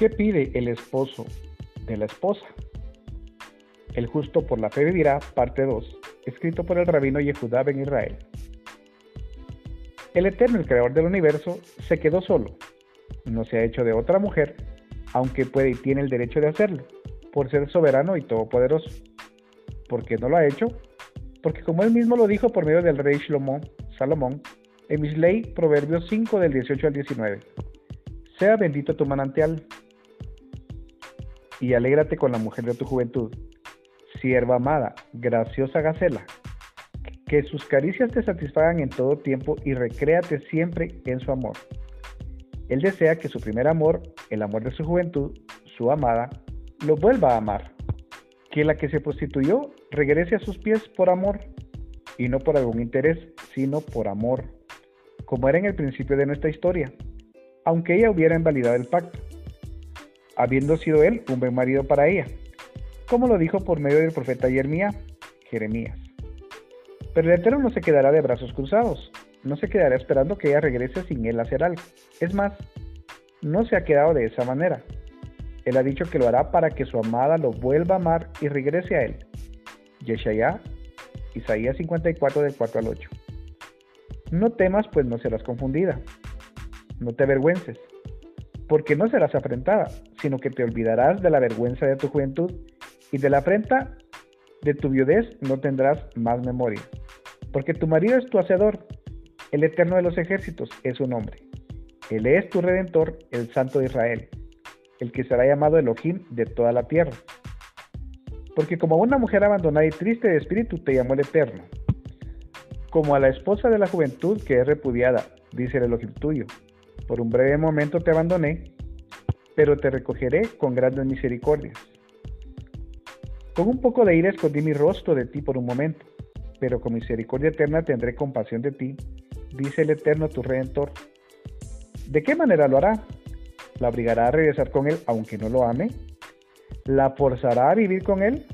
¿Qué pide el esposo de la esposa? El justo por la fe vivirá, parte 2, escrito por el rabino Yehudá ben Israel. El Eterno, el Creador del universo, se quedó solo. No se ha hecho de otra mujer, aunque puede y tiene el derecho de hacerlo, por ser soberano y todopoderoso. ¿Por qué no lo ha hecho? Porque como él mismo lo dijo por medio del rey Shlomo, Salomón, en Misley, Proverbios 5 del 18 al 19. Sea bendito tu manantial, y alégrate con la mujer de tu juventud. Sierva amada, graciosa Gacela, que sus caricias te satisfagan en todo tiempo y recréate siempre en su amor. Él desea que su primer amor, el amor de su juventud, su amada, lo vuelva a amar. Que la que se prostituyó regrese a sus pies por amor, y no por algún interés, sino por amor, como era en el principio de nuestra historia, aunque ella hubiera invalidado el pacto habiendo sido él un buen marido para ella, como lo dijo por medio del profeta Jeremías, Jeremías. Pero el Eterno no se quedará de brazos cruzados, no se quedará esperando que ella regrese sin él hacer algo. Es más, no se ha quedado de esa manera. Él ha dicho que lo hará para que su amada lo vuelva a amar y regrese a él. Yeshaya, Isaías 54 del 4 al 8. No temas, pues no serás confundida. No te avergüences, porque no serás afrentada, sino que te olvidarás de la vergüenza de tu juventud y de la afrenta de tu viudez no tendrás más memoria. Porque tu marido es tu hacedor, el eterno de los ejércitos es su nombre. Él es tu redentor, el santo de Israel, el que será llamado Elohim de toda la tierra. Porque como a una mujer abandonada y triste de espíritu te llamó el eterno. Como a la esposa de la juventud que es repudiada, dice el Elohim tuyo, por un breve momento te abandoné, pero te recogeré con grandes misericordias. Con un poco de ira escondí mi rostro de ti por un momento, pero con misericordia eterna tendré compasión de ti, dice el Eterno tu Redentor. ¿De qué manera lo hará? ¿La obligará a regresar con él aunque no lo ame? ¿La forzará a vivir con él?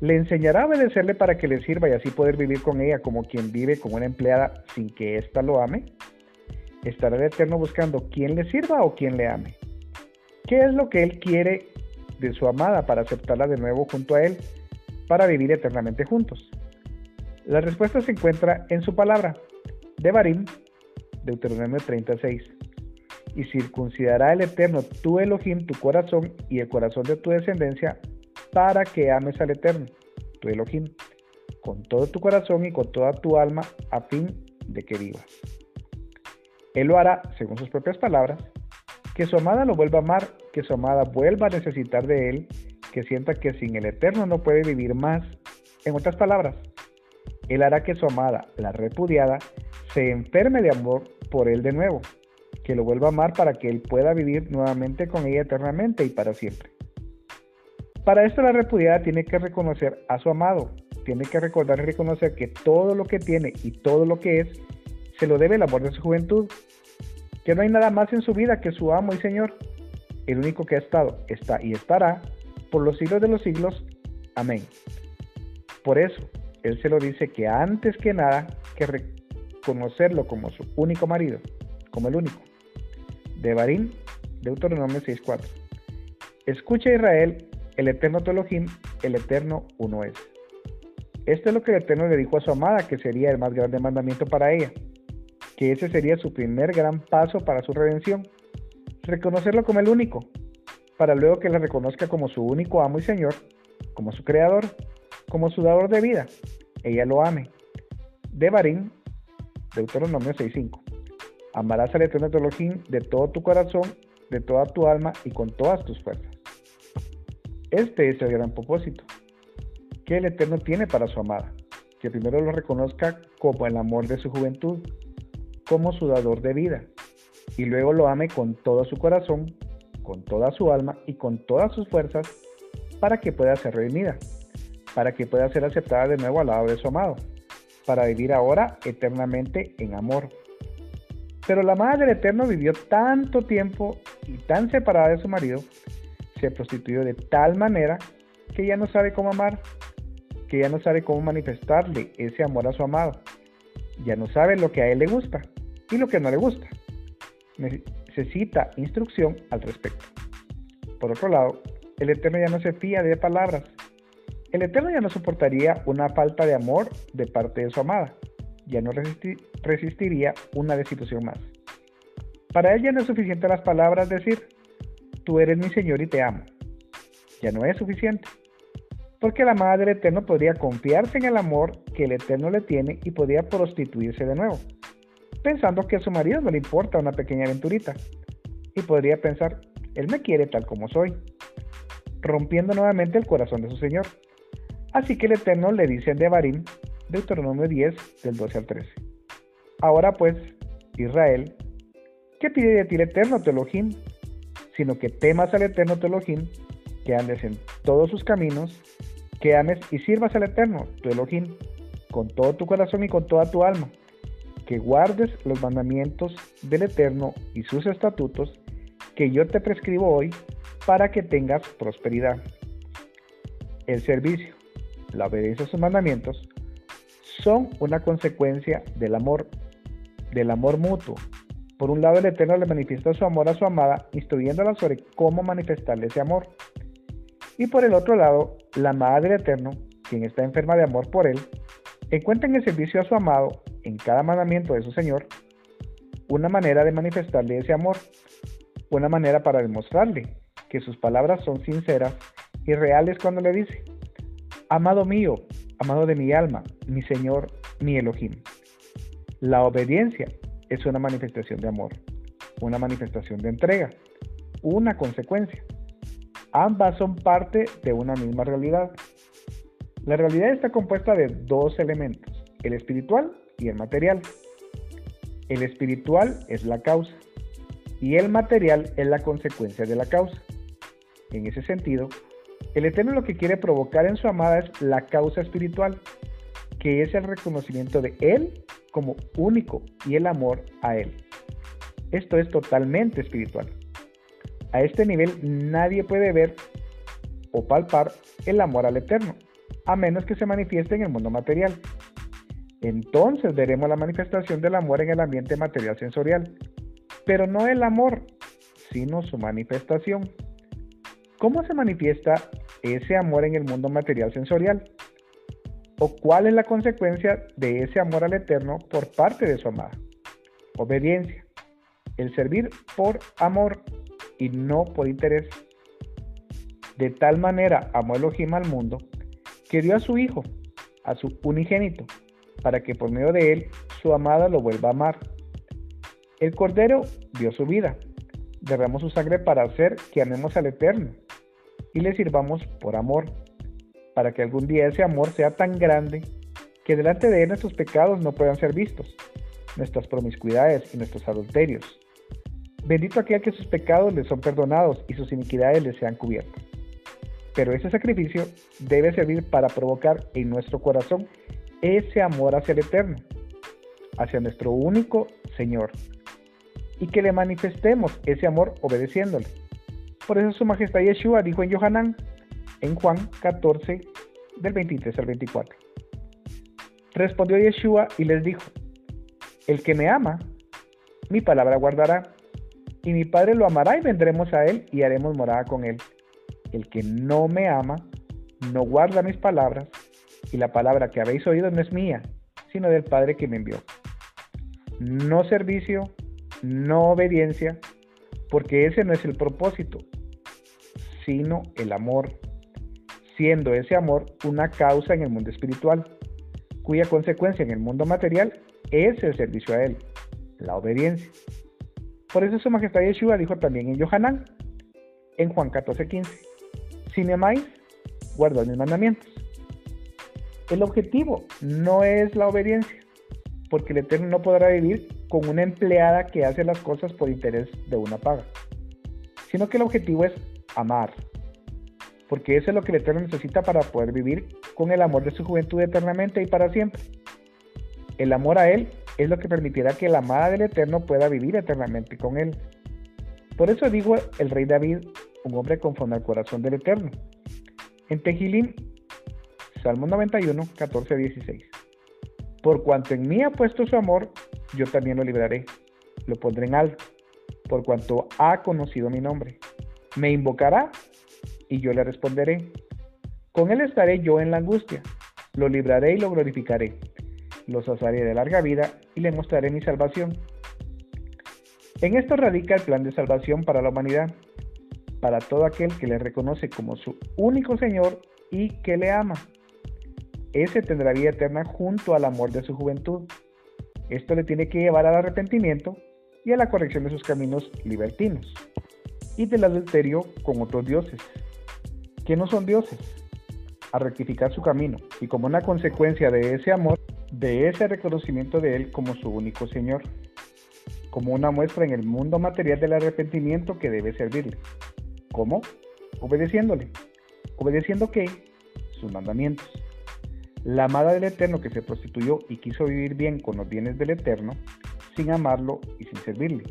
¿Le enseñará a obedecerle para que le sirva y así poder vivir con ella como quien vive con una empleada sin que ésta lo ame? Estará el Eterno buscando quién le sirva o quién le ame. ¿Qué es lo que Él quiere de su amada para aceptarla de nuevo junto a Él, para vivir eternamente juntos? La respuesta se encuentra en su palabra, de Barim, Deuteronomio 36. Y circuncidará el Eterno tu Elohim, tu corazón y el corazón de tu descendencia, para que ames al Eterno, tu Elohim, con todo tu corazón y con toda tu alma, a fin de que vivas. Él lo hará, según sus propias palabras, que su amada lo vuelva a amar, que su amada vuelva a necesitar de él, que sienta que sin el Eterno no puede vivir más. En otras palabras, Él hará que su amada, la repudiada, se enferme de amor por él de nuevo, que lo vuelva a amar para que él pueda vivir nuevamente con ella eternamente y para siempre. Para esto la repudiada tiene que reconocer a su amado, tiene que recordar y reconocer que todo lo que tiene y todo lo que es se lo debe el amor de su juventud, que no hay nada más en su vida que su amo y Señor, el único que ha estado, está y estará por los siglos de los siglos. Amén. Por eso, Él se lo dice que antes que nada, que reconocerlo como su único marido, como el único. De Barín, Deuteronomio 6.4. Escucha Israel, el eterno Telohim, el eterno uno es. Esto es lo que el Eterno le dijo a su amada, que sería el más grande mandamiento para ella que ese sería su primer gran paso para su redención. Reconocerlo como el único, para luego que le reconozca como su único amo y Señor, como su creador, como su dador de vida. Ella lo ame. De Barín, Deuteronomio 6.5. Amarás al Eterno Elohim de todo tu corazón, de toda tu alma y con todas tus fuerzas. Este es el gran propósito que el Eterno tiene para su amada, que primero lo reconozca como el amor de su juventud, como su dador de vida, y luego lo ame con todo su corazón, con toda su alma y con todas sus fuerzas, para que pueda ser redimida, para que pueda ser aceptada de nuevo al lado de su amado, para vivir ahora eternamente en amor. Pero la madre del Eterno vivió tanto tiempo y tan separada de su marido, se prostituyó de tal manera que ya no sabe cómo amar, que ya no sabe cómo manifestarle ese amor a su amado, ya no sabe lo que a él le gusta y lo que no le gusta. Necesita instrucción al respecto. Por otro lado, el Eterno ya no se fía de palabras. El Eterno ya no soportaría una falta de amor de parte de su amada. Ya no resistiría una destitución más. Para ella no es suficiente las palabras decir, tú eres mi Señor y te amo. Ya no es suficiente. Porque la amada del Eterno podría confiarse en el amor que el Eterno le tiene y podría prostituirse de nuevo, pensando que a su marido no le importa una pequeña aventurita. Y podría pensar, él me quiere tal como soy, rompiendo nuevamente el corazón de su Señor. Así que el Eterno le dice en Devarim, Deuteronomio 10, del 12 al 13. Ahora pues, Israel, ¿qué pide de ti el Eterno tu Sino que temas al Eterno tu que andes en todos sus caminos, que ames y sirvas al Eterno tu Elohim con todo tu corazón y con toda tu alma, que guardes los mandamientos del Eterno y sus estatutos que yo te prescribo hoy para que tengas prosperidad. El servicio, la obediencia a sus mandamientos, son una consecuencia del amor, del amor mutuo. Por un lado, el Eterno le manifiesta su amor a su amada, instruyéndola sobre cómo manifestarle ese amor. Y por el otro lado, la amada del Eterno, quien está enferma de amor por él, encuentra en el servicio a su amado, en cada mandamiento de su Señor, una manera de manifestarle ese amor, una manera para demostrarle que sus palabras son sinceras y reales cuando le dice, Amado mío, amado de mi alma, mi Señor, mi Elohim. La obediencia es una manifestación de amor, una manifestación de entrega, una consecuencia. Ambas son parte de una misma realidad. La realidad está compuesta de dos elementos, el espiritual y el material. El espiritual es la causa y el material es la consecuencia de la causa. En ese sentido, el Eterno lo que quiere provocar en su amada es la causa espiritual, que es el reconocimiento de Él como único y el amor a Él. Esto es totalmente espiritual. A este nivel nadie puede ver o palpar el amor al Eterno, a menos que se manifieste en el mundo material. Entonces veremos la manifestación del amor en el ambiente material sensorial, pero no el amor, sino su manifestación. ¿Cómo se manifiesta ese amor en el mundo material sensorial? ¿O cuál es la consecuencia de ese amor al Eterno por parte de su amada? Obediencia. El servir por amor y no por interés. De tal manera amó Elohim al mundo que dio a su Hijo, a su unigénito, para que por medio de él su amada lo vuelva a amar. El Cordero dio su vida, derramó su sangre para hacer que amemos al Eterno y le sirvamos por amor, para que algún día ese amor sea tan grande que delante de él nuestros pecados no puedan ser vistos, nuestras promiscuidades y nuestros adulterios. Bendito aquel que sus pecados le son perdonados y sus iniquidades le sean cubiertas. Pero ese sacrificio debe servir para provocar en nuestro corazón ese amor hacia el Eterno, hacia nuestro único Señor, y que le manifestemos ese amor obedeciéndole. Por eso su majestad Yeshua dijo en Yohanan, en Juan 14, del 23 al 24. Respondió Yeshua y les dijo, el que me ama, mi palabra guardará, y mi Padre lo amará y vendremos a él y haremos morada con él. El que no me ama, no guarda mis palabras, y la palabra que habéis oído no es mía, sino del Padre que me envió. No servicio, no obediencia, porque ese no es el propósito, sino el amor, siendo ese amor una causa en el mundo espiritual, cuya consecuencia en el mundo material es el servicio a Él, la obediencia. Por eso su majestad Yeshua dijo también en Yohanan, en Juan 14:15, si me amáis, guardad mis mandamientos. El objetivo no es la obediencia, porque el Eterno no podrá vivir con una empleada que hace las cosas por interés de una paga, sino que el objetivo es amar, porque eso es lo que el Eterno necesita para poder vivir con el amor de su juventud eternamente y para siempre. El amor a Él es lo que permitirá que la amada del Eterno pueda vivir eternamente con Él. Por eso digo el rey David, un hombre conforme al corazón del Eterno. En Tejilim, Salmo 91, 14 16. Por cuanto en mí ha puesto su amor, yo también lo libraré, lo pondré en alto, por cuanto ha conocido mi nombre. Me invocará y yo le responderé. Con él estaré yo en la angustia. Lo libraré y lo glorificaré. Lo saciaré de larga vida y le mostraré mi salvación. En esto radica el plan de salvación para la humanidad, para todo aquel que le reconoce como su único Señor y que le ama. Ese tendrá vida eterna junto al amor de su juventud. Esto le tiene que llevar al arrepentimiento y a la corrección de sus caminos libertinos y del adulterio con otros dioses, que no son dioses, a rectificar su camino y como una consecuencia de ese amor, de ese reconocimiento de Él como su único Señor, como una muestra en el mundo material del arrepentimiento que debe servirle. ¿Cómo? Obedeciéndole. ¿Obedeciendo qué? Sus mandamientos. La amada del Eterno que se prostituyó y quiso vivir bien con los bienes del Eterno, sin amarlo y sin servirle.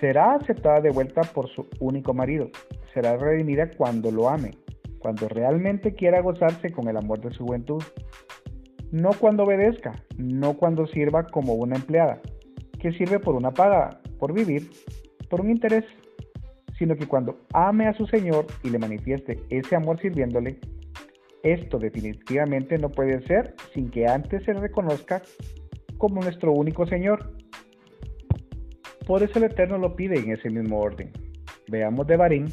Será aceptada de vuelta por su único marido. Será redimida cuando lo ame, cuando realmente quiera gozarse con el amor de su juventud. No cuando obedezca, no cuando sirva como una empleada, que sirve por una paga, por vivir, por un interés, sino que cuando ame a su Señor y le manifieste ese amor sirviéndole, esto definitivamente no puede ser sin que antes se reconozca como nuestro único Señor por eso el Eterno lo pide en ese mismo orden. Veamos de Barín,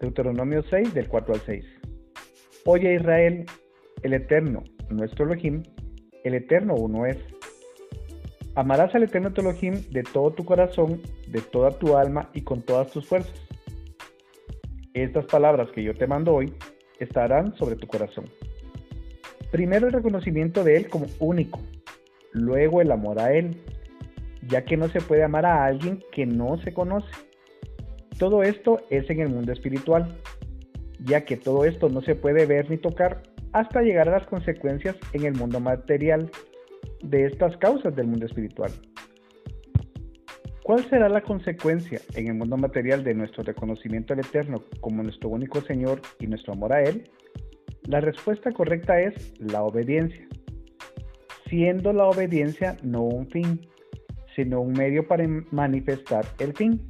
Deuteronomio 6, del 4 al 6. Oye Israel, el Eterno, nuestro Elohim, el Eterno uno es. Amarás al Eterno tu Elohim de todo tu corazón, de toda tu alma y con todas tus fuerzas. Estas palabras que yo te mando hoy estarán sobre tu corazón. Primero el reconocimiento de Él como único, luego el amor a Él, ya que no se puede amar a alguien que no se conoce. Todo esto es en el mundo espiritual, ya que todo esto no se puede ver ni tocar hasta llegar a las consecuencias en el mundo material de estas causas del mundo espiritual. ¿Cuál será la consecuencia en el mundo material de nuestro reconocimiento al Eterno como nuestro único Señor y nuestro amor a Él? La respuesta correcta es la obediencia, siendo la obediencia no un fin, sino un medio para manifestar el fin,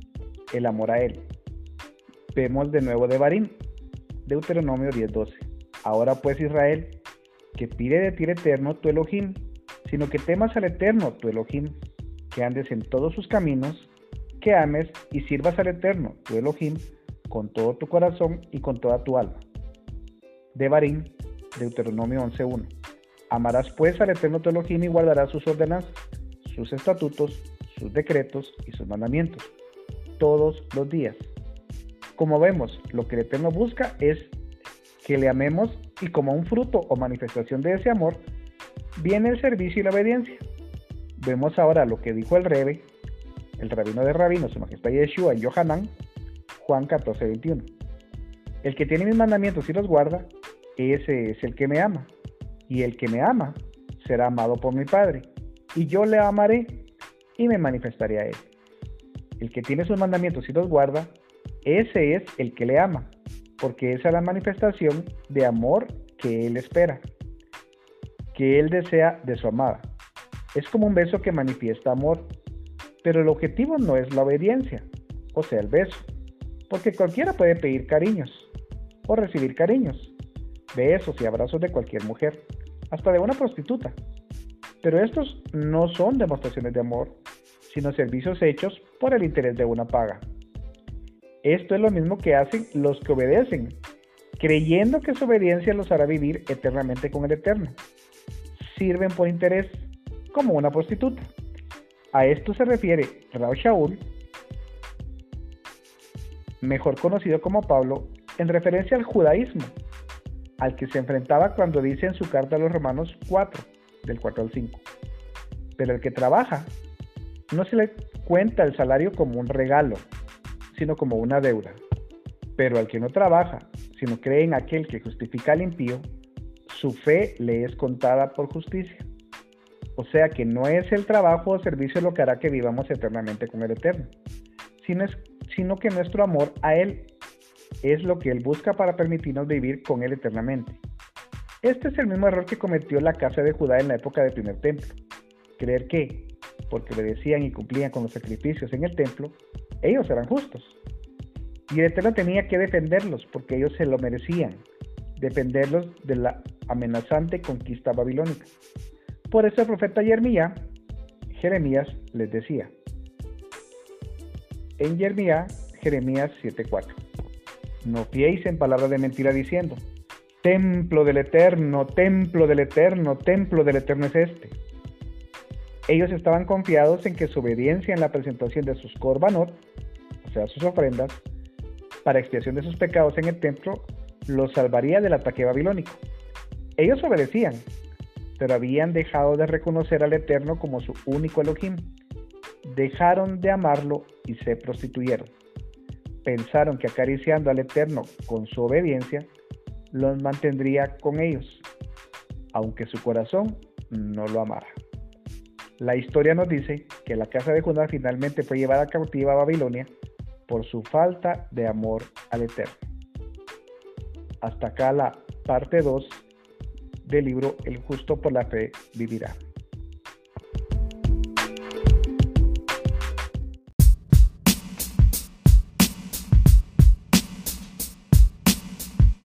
el amor a Él. Vemos de nuevo de Barín, Deuteronomio 10:12. Ahora pues Israel, que pide de ti el eterno tu Elohim, sino que temas al eterno tu Elohim, que andes en todos sus caminos, que ames y sirvas al eterno tu Elohim con todo tu corazón y con toda tu alma. De Barín, Deuteronomio 11:1. Amarás pues al eterno tu Elohim y guardarás sus ordenanzas sus estatutos, sus decretos y sus mandamientos, todos los días. Como vemos, lo que el Eterno busca es que le amemos y como un fruto o manifestación de ese amor, viene el servicio y la obediencia. Vemos ahora lo que dijo el Rebe, el rabino de rabinos, su majestad Yeshua en Yohanan, Juan 14, 21. El que tiene mis mandamientos y los guarda, ese es el que me ama. Y el que me ama será amado por mi Padre y yo le amaré y me manifestaré a él. El que tiene sus mandamientos y los guarda, ese es el que le ama, porque esa es la manifestación de amor que él espera, que él desea de su amada. Es como un beso que manifiesta amor, pero el objetivo no es la obediencia, o sea, el beso, porque cualquiera puede pedir cariños o recibir cariños, besos y abrazos de cualquier mujer, hasta de una prostituta. Pero estos no son demostraciones de amor, sino servicios hechos por el interés de una paga. Esto es lo mismo que hacen los que obedecen, creyendo que su obediencia los hará vivir eternamente con el Eterno. Sirven por interés, como una prostituta. A esto se refiere Rao Shaul, mejor conocido como Pablo, en referencia al judaísmo, al que se enfrentaba cuando dice en su carta a los Romanos 4, del 4 al 5. Pero el que trabaja no se le cuenta el salario como un regalo, sino como una deuda. Pero al que no trabaja, sino cree en aquel que justifica al impío, su fe le es contada por justicia. O sea que no es el trabajo o servicio lo que hará que vivamos eternamente con el Eterno, sino, es, sino que nuestro amor a Él es lo que Él busca para permitirnos vivir con Él eternamente. Este es el mismo error que cometió la casa de Judá en la época del primer templo. Creer que, porque obedecían y cumplían con los sacrificios en el templo, ellos eran justos. Y el Eterno tenía que defenderlos porque ellos se lo merecían, defenderlos de la amenazante conquista babilónica. Por eso el profeta Jeremías, Jeremías les decía, en Jeremías, Jeremías 7:4, no fiéis en palabras de mentira diciendo, templo del eterno, templo del eterno, templo del eterno es este. Ellos estaban confiados en que su obediencia en la presentación de sus korbanot, o sea, sus ofrendas, para expiación de sus pecados en el templo, los salvaría del ataque babilónico. Ellos obedecían, pero habían dejado de reconocer al Eterno como su único Elohim. Dejaron de amarlo y se prostituyeron. Pensaron que acariciando al Eterno con su obediencia, los mantendría con ellos, aunque su corazón no lo amara. La historia nos dice que la casa de Judá finalmente fue llevada cautiva a Babilonia por su falta de amor al Eterno. Hasta acá la parte 2 del libro El justo por la fe vivirá.